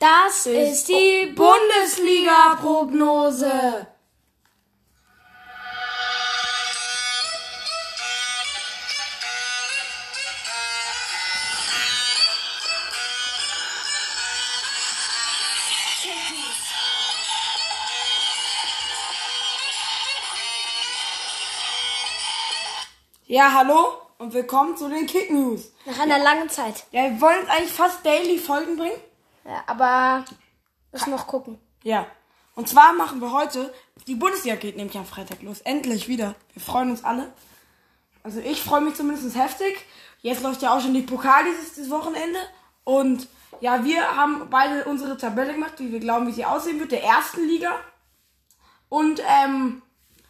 Das ist die Bundesliga-Prognose. Ja, hallo und willkommen zu den Kick News. Nach einer langen Zeit. Ja, wir wollen eigentlich fast daily Folgen bringen. Ja, aber müssen noch gucken. Ja. Und zwar machen wir heute, die Bundesliga geht nämlich am Freitag los. Endlich wieder. Wir freuen uns alle. Also ich freue mich zumindest heftig. Jetzt läuft ja auch schon die Pokal dieses, Wochenende. Und ja, wir haben beide unsere Tabelle gemacht, wie wir glauben, wie sie aussehen wird, der ersten Liga. Und ähm,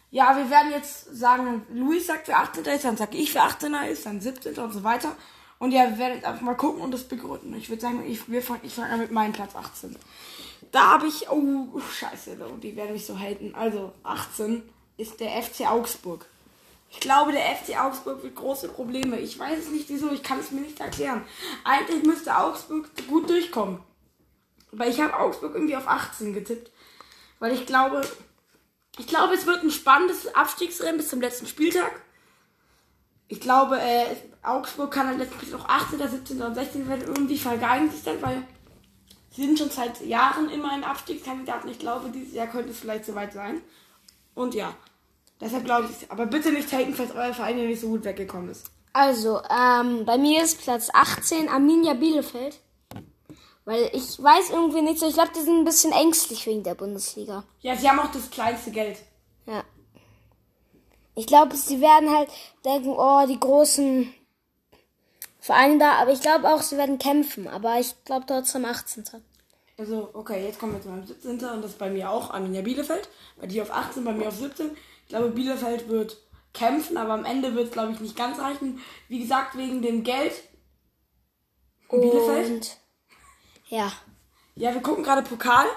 ja, wir werden jetzt sagen, Luis sagt, wer 18. ist, dann sag ich, wer 18. ist, dann 17. und so weiter. Und ja, wir werden jetzt einfach mal gucken und das begründen. Ich würde sagen, ich, ich fange an mit meinem Platz 18. Da habe ich, oh, scheiße, die werden mich so halten. Also, 18 ist der FC Augsburg. Ich glaube, der FC Augsburg wird große Probleme. Ich weiß es nicht wieso, ich kann es mir nicht erklären. Eigentlich müsste Augsburg gut durchkommen. Aber ich habe Augsburg irgendwie auf 18 getippt. Weil ich glaube, ich glaube, es wird ein spannendes Abstiegsrennen bis zum letzten Spieltag. Ich glaube, äh, Augsburg kann dann letztendlich noch 18., 17. und 16. werden. Irgendwie vergeigen sich dann, weil sie sind schon seit Jahren immer ein Abstiegskandidat. Und ich glaube, dieses Jahr könnte es vielleicht soweit sein. Und ja, deshalb glaube ich, aber bitte nicht taken, falls euer Verein ja nicht so gut weggekommen ist. Also, ähm, bei mir ist Platz 18 Arminia Bielefeld. Weil ich weiß irgendwie nicht so, ich glaube, die sind ein bisschen ängstlich wegen der Bundesliga. Ja, sie haben auch das kleinste Geld. Ja. Ich glaube, sie werden halt denken, oh, die großen Vereine da, aber ich glaube auch, sie werden kämpfen, aber ich glaube trotzdem 18. Also, okay, jetzt kommen wir zu meinem 17. und das ist bei mir auch Arminia Bielefeld. Bei dir auf 18, bei mir auf 17. Ich glaube, Bielefeld wird kämpfen, aber am Ende wird es, glaube ich, nicht ganz reichen. Wie gesagt, wegen dem Geld. Und Bielefeld? Ja. Ja, wir gucken gerade Pokal.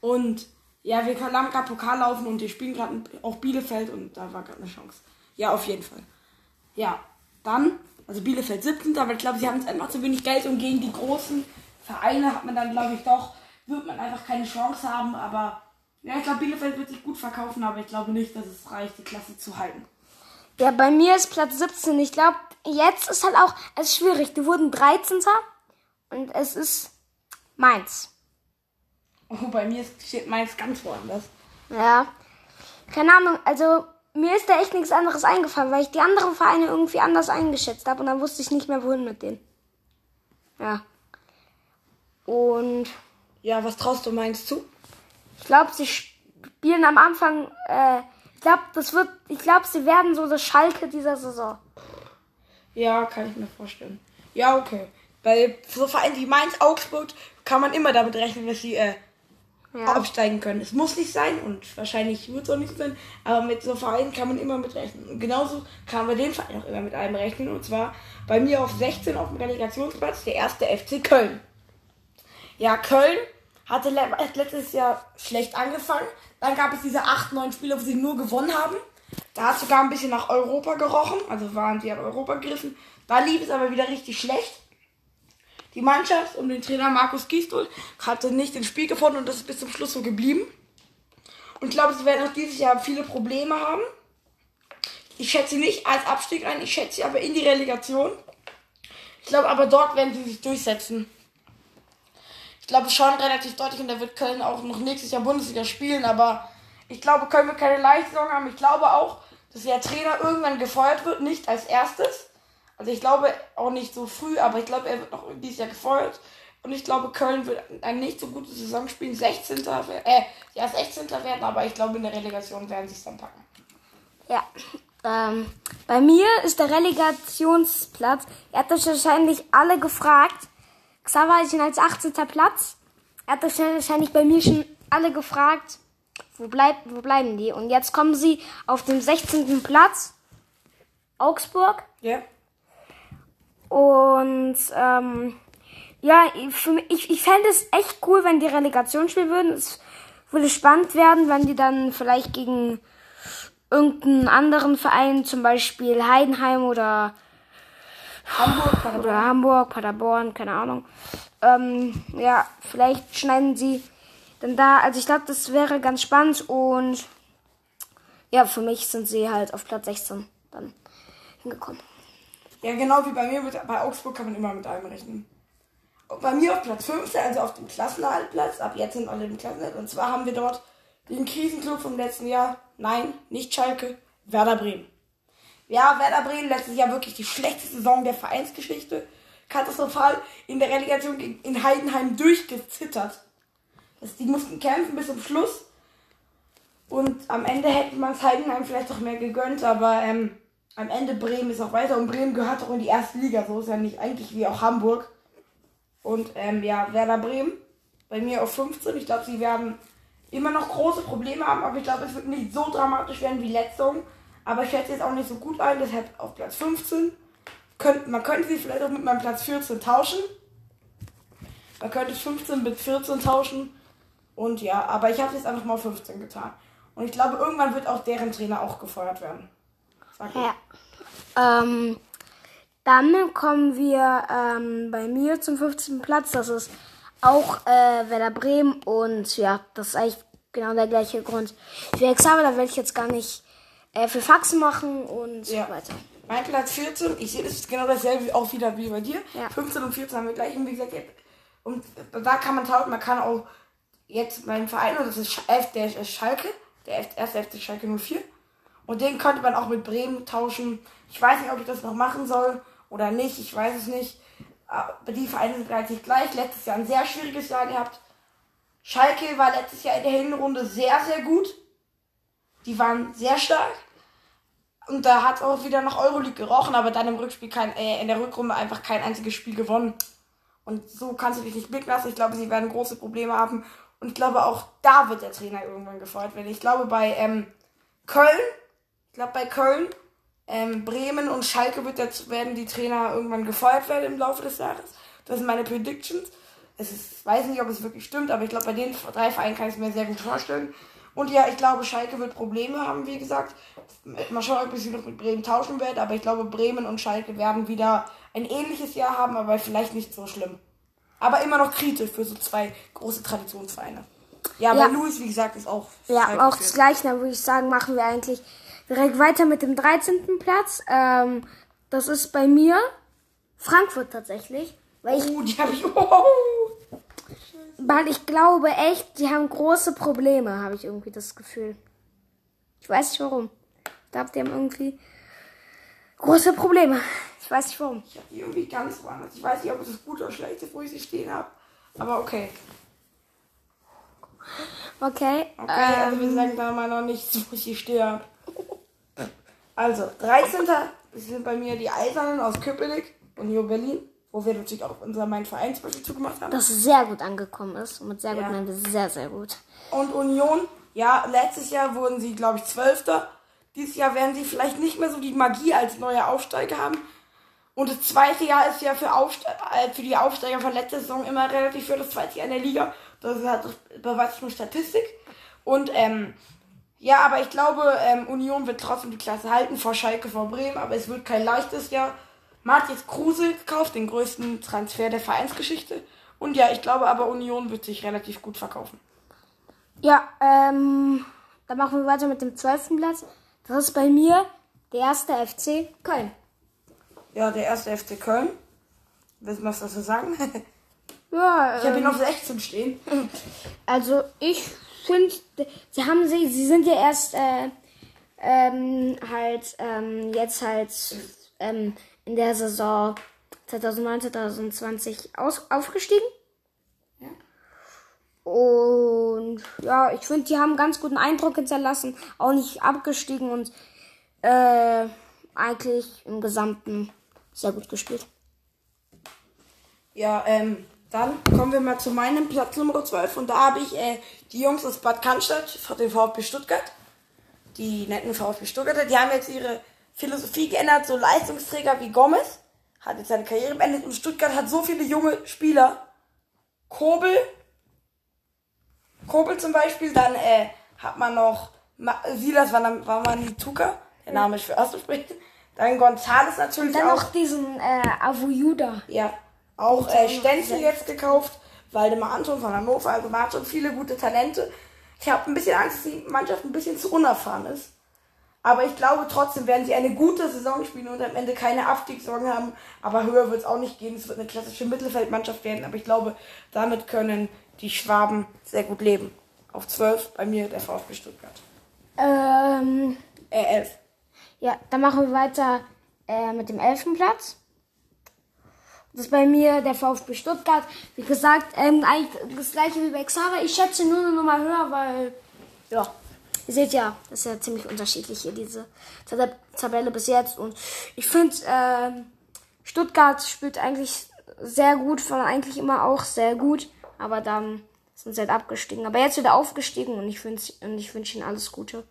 Und ja, wir haben gerade Pokal laufen und wir spielen gerade auch Bielefeld und da war gerade eine Chance. Ja, auf jeden Fall. Ja, dann, also Bielefeld 17. Aber ich glaube, sie haben jetzt einfach zu wenig Geld und gegen die großen Vereine hat man dann, glaube ich, doch, wird man einfach keine Chance haben. Aber ja, ich glaube, Bielefeld wird sich gut verkaufen, aber ich glaube nicht, dass es reicht, die Klasse zu halten. Ja, bei mir ist Platz 17. Ich glaube, jetzt ist halt auch, es ist schwierig. Die wurden 13. Und es ist Mainz. Oh, bei mir steht Mainz ganz woanders. Ja. Keine Ahnung, also mir ist da echt nichts anderes eingefallen, weil ich die anderen Vereine irgendwie anders eingeschätzt habe und dann wusste ich nicht mehr, wohin mit denen. Ja. Und. Ja, was traust du Mainz zu? Ich glaube, sie spielen am Anfang. Äh, ich glaube, das wird. Ich glaube, sie werden so das Schalke dieser Saison. Ja, kann ich mir vorstellen. Ja, okay. Weil so Vereine wie Mainz, Augsburg kann man immer damit rechnen, dass sie äh, ja. aufsteigen können. Es muss nicht sein und wahrscheinlich wird es auch nicht sein, aber mit so Vereinen kann man immer mit rechnen. Und genauso kann man den Verein auch immer mit einem rechnen. Und zwar bei mir auf 16 auf dem Relegationsplatz der erste FC Köln. Ja, Köln hatte letztes Jahr schlecht angefangen. Dann gab es diese 8, 9 Spiele, wo sie nur gewonnen haben. Da hat sogar ein bisschen nach Europa gerochen, also waren sie an Europa gegriffen. Da lief es aber wieder richtig schlecht. Die Mannschaft um den Trainer Markus Gisdol hatte nicht ins Spiel gefunden und das ist bis zum Schluss so geblieben. Und ich glaube, sie werden auch dieses Jahr viele Probleme haben. Ich schätze sie nicht als Abstieg ein, ich schätze sie aber in die Relegation. Ich glaube aber dort werden sie sich durchsetzen. Ich glaube schon relativ deutlich und da wird Köln auch noch nächstes Jahr Bundesliga spielen, aber ich glaube, Köln wird keine Leistung haben. Ich glaube auch, dass der Trainer irgendwann gefeuert wird, nicht als erstes. Also ich glaube auch nicht so früh, aber ich glaube, er wird noch dieses Jahr gefeuert. Und ich glaube, Köln wird eine nicht so gute Saison spielen. 16. Äh, ja, 16. werden, aber ich glaube, in der Relegation werden sie es dann packen. Ja. Ähm, bei mir ist der Relegationsplatz. Er hat euch wahrscheinlich alle gefragt. Xaver ist als 18. Platz. Er hat euch wahrscheinlich bei mir schon alle gefragt, wo, bleibt, wo bleiben die? Und jetzt kommen sie auf dem 16. Platz. Augsburg. Ja. Yeah. Und ähm, ja, für mich, ich, ich fände es echt cool, wenn die Relegation spielen würden. Es würde spannend werden, wenn die dann vielleicht gegen irgendeinen anderen Verein, zum Beispiel Heidenheim oder Hamburg, Paderborn. Oder Hamburg, Paderborn, keine Ahnung. Ähm, ja, vielleicht schneiden sie dann da, also ich glaube, das wäre ganz spannend und ja, für mich sind sie halt auf Platz 16 dann hingekommen. Ja, genau wie bei mir, bei Augsburg kann man immer mit allem rechnen. Bei mir auf Platz 15, also auf dem Klassenerhaltplatz, ab jetzt sind alle im Klassenerhalt, und zwar haben wir dort den Krisenclub vom letzten Jahr, nein, nicht Schalke, Werder Bremen. Ja, Werder Bremen letztes Jahr wirklich die schlechteste Saison der Vereinsgeschichte. Katastrophal in der Relegation in Heidenheim durchgezittert. Die mussten kämpfen bis zum Schluss. Und am Ende hätte man es Heidenheim vielleicht auch mehr gegönnt, aber ähm, am Ende Bremen ist auch weiter und Bremen gehört auch in die erste Liga. So ist ja nicht eigentlich wie auch Hamburg. Und ähm, ja, Werder Bremen bei mir auf 15. Ich glaube, sie werden immer noch große Probleme haben, aber ich glaube, es wird nicht so dramatisch werden wie letzte Aber ich schätze jetzt auch nicht so gut ein, deshalb auf Platz 15. Könnt, man könnte sie vielleicht auch mit meinem Platz 14 tauschen. Man könnte 15 mit 14 tauschen. Und ja, aber ich habe jetzt einfach mal 15 getan. Und ich glaube, irgendwann wird auch deren Trainer auch gefeuert werden. Ja. Ähm, dann kommen wir ähm, bei mir zum 15. Platz. Das ist auch äh, Werder Bremen. Und ja, das ist eigentlich genau der gleiche Grund für Examen. Da werde ich jetzt gar nicht äh, für Faxen machen und ja. so weiter. Mein Platz 14, ich sehe das ist genau dasselbe auch wieder wie bei dir. Ja. 15 und 14 haben wir gleich, wie gesagt, und da kann man tauschen, man kann auch jetzt meinen Verein, und das ist der ist Schalke, der erste FC Schalke 04. Und den könnte man auch mit Bremen tauschen. Ich weiß nicht, ob ich das noch machen soll oder nicht, ich weiß es nicht. Aber die Vereine sind relativ gleich. Letztes Jahr ein sehr schwieriges Jahr gehabt. Schalke war letztes Jahr in der Hinrunde sehr, sehr gut. Die waren sehr stark. Und da hat auch wieder nach Euroleague gerochen, aber dann im Rückspiel kein, äh, in der Rückrunde einfach kein einziges Spiel gewonnen. Und so kannst du dich nicht blicken lassen. Ich glaube, sie werden große Probleme haben. Und ich glaube, auch da wird der Trainer irgendwann gefeuert werden. Ich glaube, bei ähm, Köln, glaube, bei Köln, ähm, Bremen und Schalke wird jetzt, werden die Trainer irgendwann gefeuert werden im Laufe des Jahres. Das sind meine Predictions. Es ist, weiß nicht, ob es wirklich stimmt, aber ich glaube, bei den drei Vereinen kann ich es mir sehr gut vorstellen. Und ja, ich glaube, Schalke wird Probleme haben, wie gesagt. Mal schauen, ob ich sie noch mit Bremen tauschen werde. Aber ich glaube, Bremen und Schalke werden wieder ein ähnliches Jahr haben, aber vielleicht nicht so schlimm. Aber immer noch kritisch für so zwei große Traditionsvereine. Ja, ja. bei Louis, wie gesagt, ist auch. Ja, auch das Gleiche. Dann würde ich sagen, machen wir eigentlich direkt weiter mit dem 13. Platz. Ähm, das ist bei mir Frankfurt tatsächlich. Weil ich, oh, die habe ich. Oh. Weil ich glaube echt, die haben große Probleme, habe ich irgendwie das Gefühl. Ich weiß nicht warum. Ich glaube, die haben irgendwie große Probleme. Ich weiß nicht warum. Ich habe die irgendwie ganz woanders. Ich weiß nicht, ob es gut oder schlecht ist, wo ich sie stehen habe. Aber okay. Okay. Okay, ähm, also wir sagen da mal noch nicht, wo ich sie stehe. Also, 13. sind bei mir die Eisernen aus Köpenick und New Berlin wo wir natürlich auch unser Mein Verein zum Beispiel zugemacht haben. Das sehr gut angekommen ist. Und mit sehr gut ja. meinen wir sehr, sehr gut. Und Union, ja, letztes Jahr wurden sie, glaube ich, Zwölfter. Dieses Jahr werden sie vielleicht nicht mehr so die Magie als neue Aufsteiger haben. Und das zweite Jahr ist ja für, Aufste äh, für die Aufsteiger von letzter Saison immer relativ für das zweite Jahr in der Liga. Das ist halt beweist nur Statistik. Und ähm, ja, aber ich glaube, ähm, Union wird trotzdem die Klasse halten vor Schalke, vor Bremen. Aber es wird kein leichtes Jahr. Matthias Kruse gekauft, den größten Transfer der Vereinsgeschichte. Und ja, ich glaube aber Union wird sich relativ gut verkaufen. Ja, ähm, dann machen wir weiter mit dem zwölften Platz. Das ist bei mir der erste FC Köln. Ja, der erste FC Köln. Willst du was dazu sagen? ja, ich habe ähm, ihn auf 16 stehen. Also ich finde, sie haben sie, sie sind ja erst äh, ähm, halt ähm, jetzt halt ähm, in der Saison 2019, 2020 aus, aufgestiegen. Ja. Und ja, ich finde, die haben ganz guten Eindruck hinterlassen, auch nicht abgestiegen und äh, eigentlich im Gesamten sehr gut gespielt. Ja, ähm, dann kommen wir mal zu meinem Platz Nummer 12 und da habe ich äh, die Jungs aus Bad Cannstatt von dem VfB Stuttgart. Die netten VfB Stuttgarter, die haben jetzt ihre Philosophie geändert. So Leistungsträger wie Gomez hat jetzt seine Karriere beendet und Stuttgart hat so viele junge Spieler. Kobel, Kobel zum Beispiel, dann äh, hat man noch Ma Silas Wanamatuka, der Name ist für auszusprechen. Dann Gonzales natürlich Dann auch. noch diesen äh, Avuyuda. Ja, auch äh, Stenzel jetzt gekauft. Waldemar Anton von Hannover. Also man hat schon viele gute Talente. Ich habe ein bisschen Angst, dass die Mannschaft ein bisschen zu unerfahren ist. Aber ich glaube trotzdem werden sie eine gute Saison spielen und am Ende keine Abstiegssorgen haben. Aber höher wird es auch nicht gehen. Es wird eine klassische Mittelfeldmannschaft werden. Aber ich glaube, damit können die Schwaben sehr gut leben. Auf 12 bei mir der VfB Stuttgart. Ähm, Äh, 11. ja, dann machen wir weiter äh, mit dem elften Platz. Das ist bei mir der VfB Stuttgart. Wie gesagt, ähm, eigentlich das gleiche wie bei Xaver. Ich schätze nur eine Nummer höher, weil, ja, ihr seht ja, das ist ja ziemlich unterschiedlich hier, diese Tab Tabelle bis jetzt. Und ich finde, ähm, Stuttgart spielt eigentlich sehr gut, war eigentlich immer auch sehr gut. Aber dann sind sie halt abgestiegen. Aber jetzt wieder aufgestiegen und ich, und ich wünsche ihnen alles Gute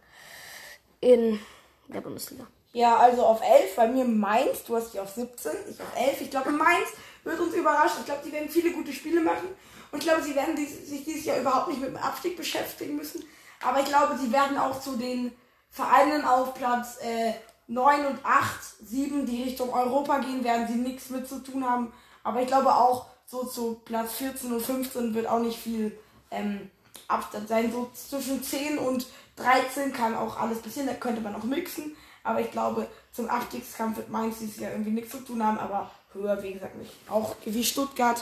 in der Bundesliga. Ja, also auf 11, bei mir Mainz, du hast die auf 17, ich auf 11. Ich glaube, Mainz wird uns überraschen. Ich glaube, die werden viele gute Spiele machen. Und ich glaube, sie werden sich dieses Jahr überhaupt nicht mit dem Abstieg beschäftigen müssen. Aber ich glaube, sie werden auch zu den Vereinen auf Platz äh, 9 und 8, 7, die Richtung Europa gehen, werden sie nichts mit zu tun haben. Aber ich glaube auch, so zu Platz 14 und 15 wird auch nicht viel ähm, Abstand sein. So zwischen 10 und 13 kann auch alles passieren, da könnte man auch mixen. Aber ich glaube, zum Abstiegskampf wird Mainz dieses Jahr irgendwie nichts zu tun haben, aber höher, wie gesagt, nicht. Auch wie Stuttgart,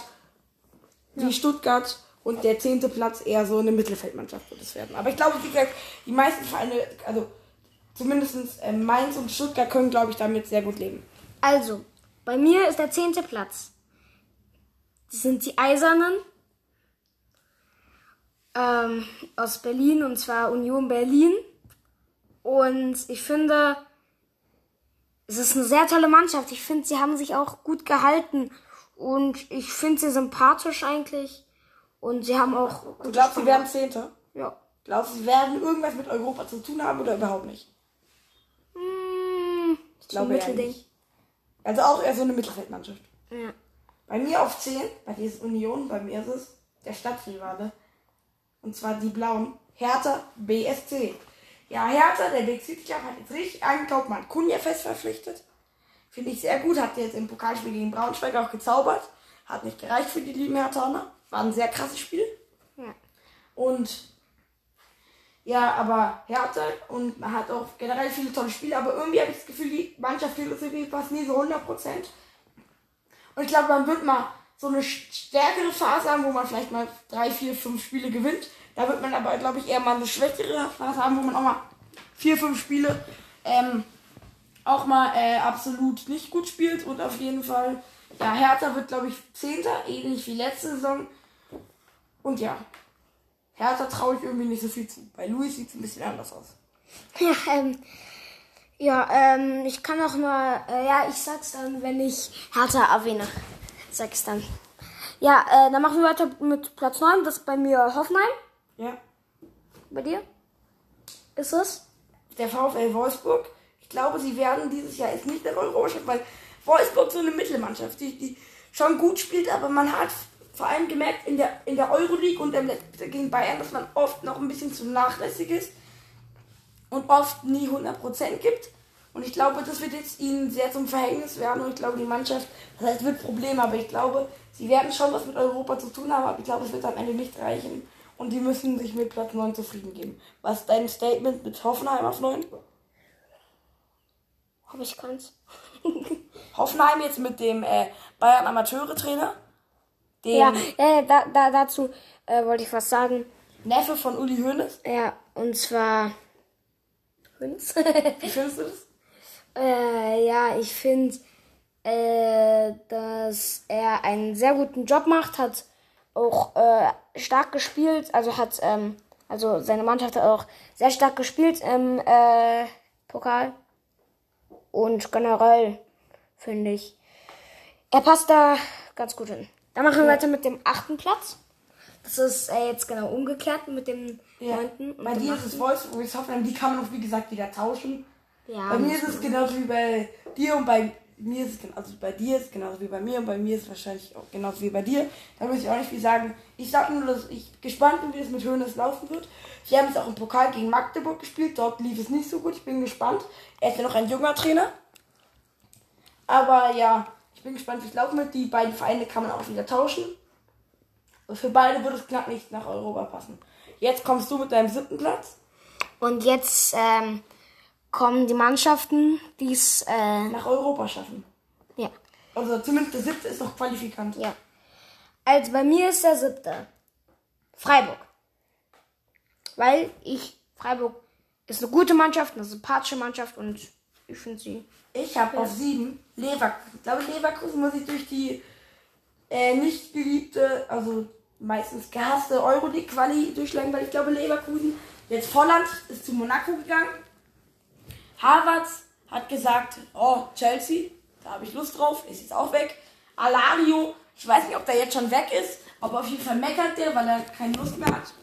wie Stuttgart und der zehnte Platz eher so eine Mittelfeldmannschaft wird es werden. Aber ich glaube, wie gesagt, die meisten Vereine, also zumindest äh, Mainz und Stuttgart können, glaube ich, damit sehr gut leben. Also, bei mir ist der zehnte Platz. Das sind die Eisernen ähm, aus Berlin und zwar Union Berlin. Und ich finde, es ist eine sehr tolle Mannschaft. Ich finde, sie haben sich auch gut gehalten. Und ich finde sie sympathisch eigentlich. Und sie haben auch. Du glaubst, sie werden Zehnter? Ja. Glaubst du, sie werden irgendwas mit Europa zu tun haben oder überhaupt nicht? Hm, ich glaube eher nicht. Also auch eher so eine Mittelfeldmannschaft. Ja. Bei mir auf 10, bei dir ist Union, bei mir ist es der Stadtrivale. Und zwar die Blauen. Hertha BSC. Ja, Hertha, der Weg City Club hat jetzt richtig eingekauft, man Kunja fest verpflichtet. Finde ich sehr gut, hat jetzt im Pokalspiel gegen Braunschweig auch gezaubert. Hat nicht gereicht für die lieben Herthaner. War ein sehr krasses Spiel. Ja. Und ja, aber Hertha und man hat auch generell viele tolle Spiele, aber irgendwie habe ich das Gefühl, die Mannschaft Philosophie passt nie so 100%. Und ich glaube, man wird mal so eine stärkere Phase haben, wo man vielleicht mal drei, vier, fünf Spiele gewinnt. Da wird man aber, glaube ich, eher mal eine schwächere Phase haben, wo man auch mal vier, fünf Spiele ähm, auch mal äh, absolut nicht gut spielt. Und auf jeden Fall, ja, Hertha wird, glaube ich, Zehnter, ähnlich wie letzte Saison. Und ja, Hertha traue ich irgendwie nicht so viel zu. Bei Luis sieht es ein bisschen anders aus. Ja, ähm, ja, ähm, ich kann auch mal, äh, ja, ich sag's dann, wenn ich Hertha erwähne. Sag ich's dann. Ja, äh, dann machen wir weiter mit Platz 9. Das ist bei mir Hoffenheim. Ja. Bei dir? Ist es? der VfL Wolfsburg. Ich glaube, sie werden dieses Jahr jetzt nicht der Europamannschaft, weil Wolfsburg so eine Mittelmannschaft, die, die schon gut spielt, aber man hat vor allem gemerkt in der, in der Euroleague und im letzten gegen Bayern, dass man oft noch ein bisschen zu nachlässig ist und oft nie 100% gibt. Und ich glaube, das wird jetzt ihnen sehr zum Verhängnis werden und ich glaube, die Mannschaft, das heißt, wird Probleme, aber ich glaube, sie werden schon was mit Europa zu tun haben, aber ich glaube, es wird am Ende nicht reichen. Und die müssen sich mit Platz 9 zufrieden geben. Was ist dein Statement mit Hoffenheim auf 9? Hab ich keins. Hoffenheim jetzt mit dem äh, Bayern Amateure-Trainer. Ja, äh, da, da, dazu äh, wollte ich was sagen. Neffe von Uli Hoeneß. Ja, und zwar. Hunds? Wie findest du das? Äh, ja, ich finde, äh, dass er einen sehr guten Job macht, hat auch äh, stark gespielt, also hat, ähm, also seine Mannschaft hat auch sehr stark gespielt im äh, Pokal. Und generell finde ich, er passt da ganz gut hin. Dann machen wir weiter mit dem achten Platz. Das ist äh, jetzt genau umgekehrt mit dem neunten. und Bei dir ist es Wolfsburg, Hoffenheim, die kann man auch wie gesagt wieder tauschen. Ja, bei mir ist es genauso wie bei dir und bei mir ist es genauso also bei dir ist es genauso wie bei mir und bei mir ist es wahrscheinlich auch genauso wie bei dir. Da muss ich auch nicht viel sagen. Ich sag nur, dass ich gespannt bin, wie es mit Hönes laufen wird. Sie haben jetzt auch im Pokal gegen Magdeburg gespielt, dort lief es nicht so gut. Ich bin gespannt. Er ist ja noch ein junger Trainer. Aber ja, ich bin gespannt, wie es laufen wird. Die beiden Vereine kann man auch wieder tauschen. Für beide würde es knapp nicht nach Europa passen. Jetzt kommst du mit deinem siebten Platz. Und jetzt ähm, kommen die Mannschaften, die es äh, nach Europa schaffen. Ja. Also zumindest der siebte ist noch qualifikant. Ja. Also bei mir ist der siebte Freiburg. Weil ich, Freiburg ist eine gute Mannschaft, eine sympathische Mannschaft und ich finde sie. Ich habe auf sieben Leverkusen. Ich glaube, Leverkusen muss ich durch die äh, nicht geliebte, also meistens gehasste Euroleague-Quali durchschlagen, weil ich glaube, Leverkusen, jetzt Volland ist zu Monaco gegangen. Harvards hat gesagt, oh, Chelsea, da habe ich Lust drauf, ist jetzt auch weg. Alario, ich weiß nicht, ob der jetzt schon weg ist, aber auf jeden Fall meckert der, weil er keine Lust mehr hat.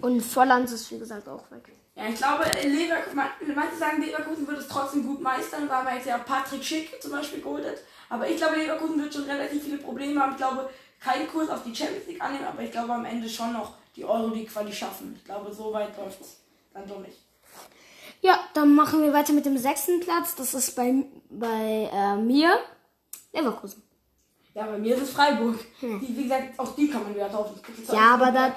Und Volland ist, wie gesagt, auch weg. Ja, ich glaube, Leverkusen, manche sagen, Leverkusen wird es trotzdem gut meistern, weil man jetzt ja Patrick Schick zum Beispiel geholt hat. Aber ich glaube, Leverkusen wird schon relativ viele Probleme haben. Ich glaube, keinen Kurs auf die Champions League annehmen, aber ich glaube am Ende schon noch die Euroleague-Quali schaffen. Ich glaube, so weit läuft es dann doch nicht. Ja, dann machen wir weiter mit dem sechsten Platz. Das ist bei, bei äh, mir Leverkusen. Ja, bei mir ist es Freiburg. Hm. Die, wie gesagt, auch die kann man wieder tauschen. Ja, aber da.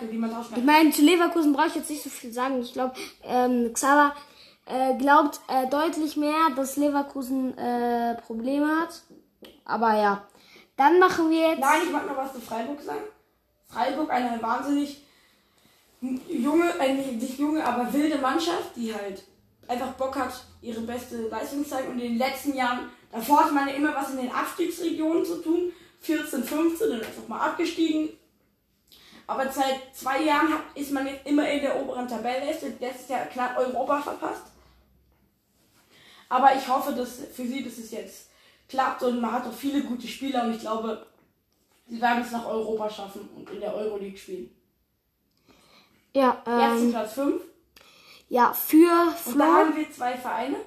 Ich meine, zu Leverkusen brauche ich jetzt nicht so viel sagen. Ich glaube, ähm, Xaver äh, glaubt äh, deutlich mehr, dass Leverkusen äh, Probleme hat. Aber ja. Dann machen wir jetzt. Nein, ich mag noch was zu Freiburg sagen. Freiburg, eine wahnsinnig junge, eine nicht junge, aber wilde Mannschaft, die halt einfach Bock hat, ihre beste Leistung zu zeigen. Und in den letzten Jahren, davor hat man ja immer was in den Abstiegsregionen zu tun. 14, 15, dann auch mal abgestiegen. Aber seit zwei Jahren ist man jetzt immer in der oberen Tabelle. Letztes Jahr knapp Europa verpasst. Aber ich hoffe, dass für sie dass es jetzt klappt und man hat auch viele gute Spieler und ich glaube, sie werden es nach Europa schaffen und in der Euroleague spielen. Ja, ähm, Jetzt Platz 5. Ja, für Flo. Und da haben wir zwei Vereine.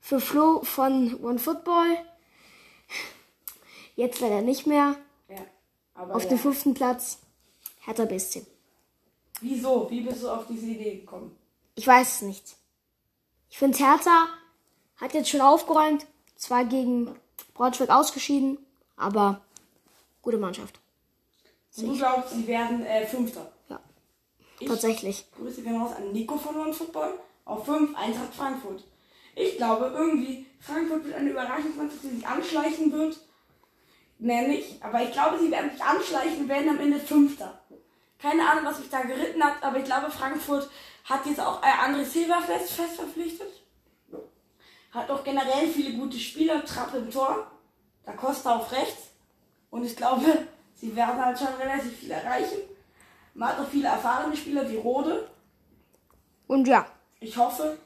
Für Flo von One Football. Jetzt leider nicht mehr. Ja, aber auf ja. dem fünften Platz Hertha BSC. Wieso? Wie bist du auf diese Idee gekommen? Ich weiß es nicht. Ich finde, Hertha hat jetzt schon aufgeräumt. Zwar gegen Braunschweig ausgeschieden, aber gute Mannschaft. du glaubst, sie werden äh, Fünfter? Ich Tatsächlich. Grüße gehen raus an Nico von One Football. Auf 5 Eintracht Frankfurt. Ich glaube irgendwie, Frankfurt wird eine Überraschungsmannschaft, die sich anschleichen wird. Nämlich, aber ich glaube, sie werden sich anschleichen, werden am Ende Fünfter. Keine Ahnung, was mich da geritten hat, aber ich glaube, Frankfurt hat jetzt auch äh, André Silva fest, fest verpflichtet. Hat auch generell viele gute Spieler, Trapp im Tor, da Costa auf rechts. Und ich glaube, sie werden halt schon relativ viel erreichen. Man hat auch viele erfahrene Spieler wie Rode. Und ja. Ich hoffe,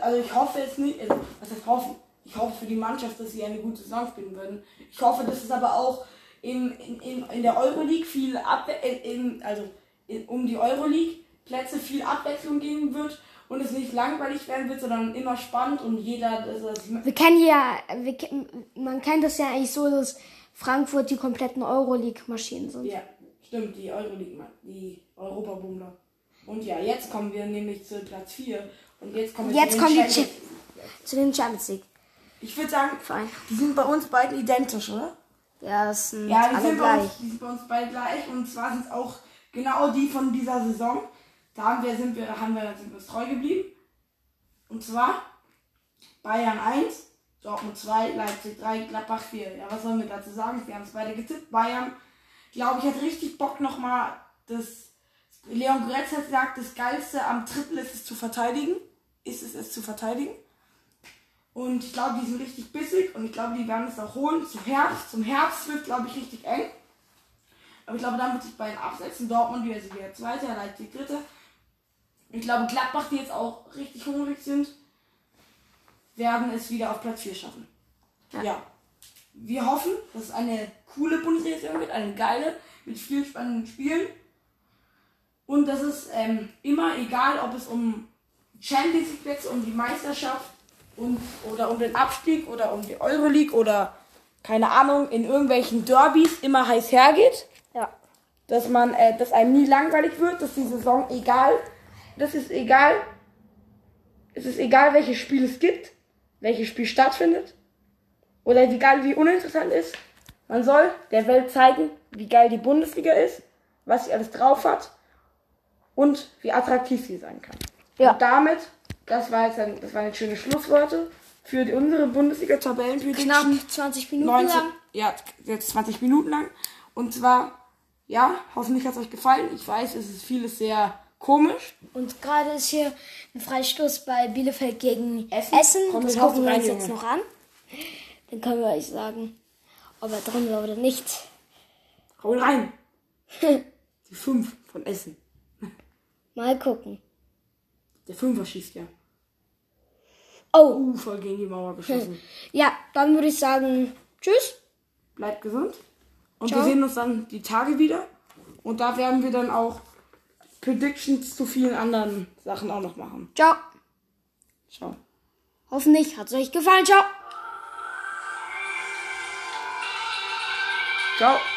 also ich hoffe jetzt nicht, also, was heißt hoffen? Ich hoffe für die Mannschaft, dass sie eine gute Saison spielen würden. Ich hoffe, dass es aber auch in, in, in, in der Euroleague viel Abwe in, also in, um die Euroleague Plätze viel Abwechslung geben wird und es nicht langweilig werden wird, sondern immer spannend und jeder. Wir kennen ja, wir, man kennt das ja eigentlich so, dass Frankfurt die kompletten Euroleague-Maschinen sind. Ja, stimmt, die Euroleague, die Europabumler. Und ja, jetzt kommen wir nämlich zu Platz 4 und jetzt kommen wir jetzt zu, den kommen die zu den Champions League. Ich würde sagen, Fein. die sind bei uns beiden identisch, oder? Ja, das sind ja, die alle sind gleich. Uns, die sind bei uns beide gleich und zwar sind es auch genau die von dieser Saison. Da haben wir, sind wir, haben wir, sind wir uns treu geblieben. Und zwar Bayern 1, Dortmund 2, Leipzig 3, Gladbach 4. Ja, was sollen wir dazu sagen? Wir haben es beide getippt. Bayern, glaube ich, hat richtig Bock nochmal das. Leon Goretzka hat gesagt, das Geilste am Triple ist es zu verteidigen. Ist es es zu verteidigen. Und ich glaube, die sind richtig bissig und ich glaube, die werden es auch holen. Zum Herbst, zum Herbst wird, glaube ich, richtig eng. Aber ich glaube, dann wird sich beiden absetzen. Dortmund wieder, also wieder Zweiter, Leipzig Dritter. Ich glaube, Gladbach, die jetzt auch richtig hungrig sind, werden es wieder auf Platz 4 schaffen. Ja. ja. Wir hoffen, dass es eine coole Bundesliga wird, eine geile, mit vielen spannenden Spielen. Und dass es ähm, immer, egal ob es um Champions League Plätze, um die Meisterschaft und, oder um den Abstieg oder um die Euroleague oder keine Ahnung, in irgendwelchen Derbys immer heiß hergeht. Ja. Dass man, äh, dass einem nie langweilig wird, dass die Saison egal das ist egal. Es ist egal, welches Spiel es gibt, welches Spiel stattfindet. Oder wie geil, wie uninteressant ist. Man soll der Welt zeigen, wie geil die Bundesliga ist, was sie alles drauf hat und wie attraktiv sie sein kann. Ja. Und damit, das war jetzt ein, das waren jetzt schöne Schlussworte für die, unsere Bundesliga-Tabellenprediction. Knapp 20 Minuten 19, lang. ja, jetzt 20 Minuten lang. Und zwar, ja, hoffentlich hat es euch gefallen. Ich weiß, es ist vieles sehr komisch. Und gerade ist hier ein Freistoß bei Bielefeld gegen Essen. Essen. Komm, das gucken wir uns jetzt noch an. Dann können wir euch sagen, ob er drin war oder nicht. Hau rein. Die 5 von Essen. Mal gucken. Der Fünfer schießt ja. Oh, Uh, voll gegen die Mauer geschossen. ja, dann würde ich sagen, tschüss. Bleibt gesund. Und Ciao. wir sehen uns dann die Tage wieder. Und da werden wir dann auch Predictions zu vielen anderen Sachen auch noch machen. Ciao. Ciao. Hoffentlich hat es euch gefallen. Ciao. Ciao.